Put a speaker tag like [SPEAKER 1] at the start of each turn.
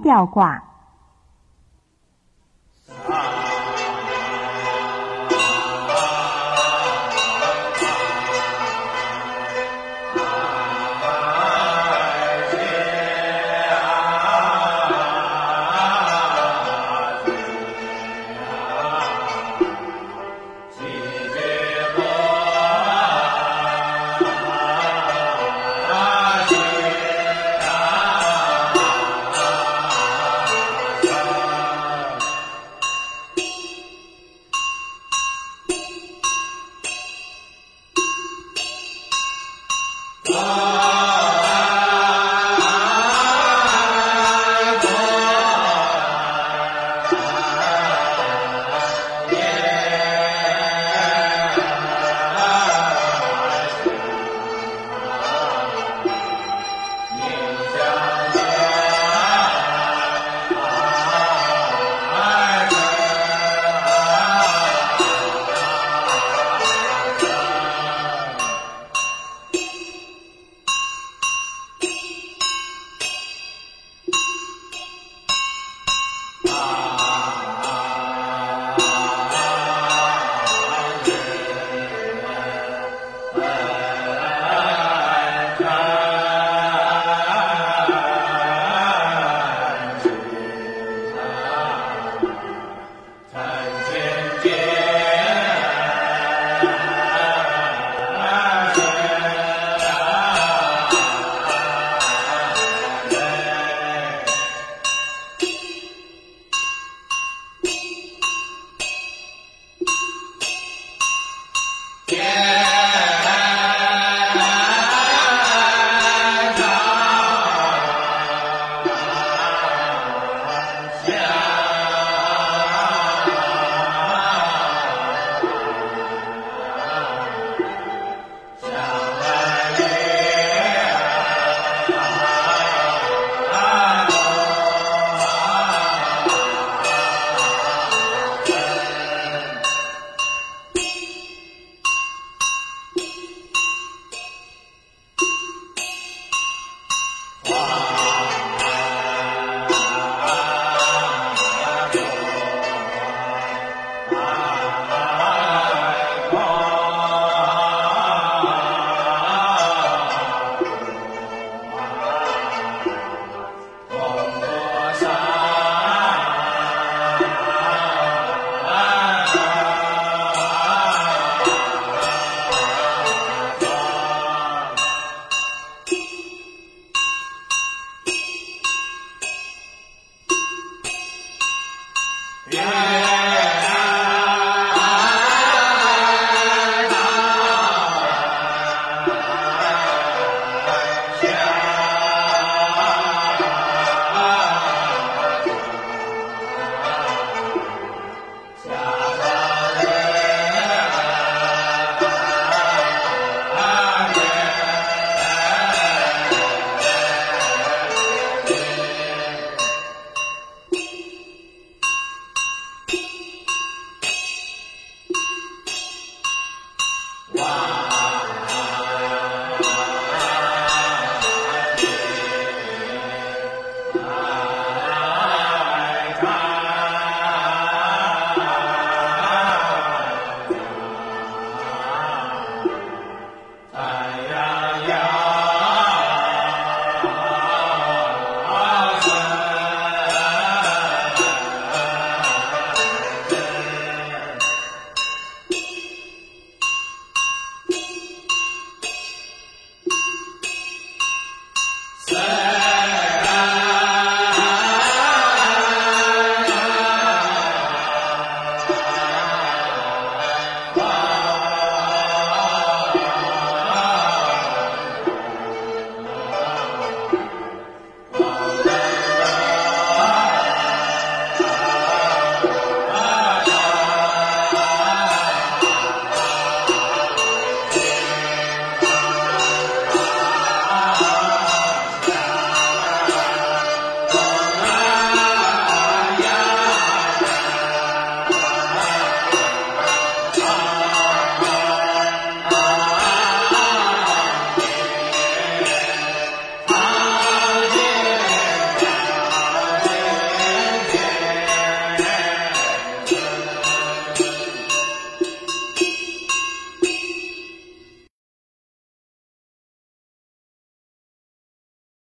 [SPEAKER 1] 吊挂。Wow.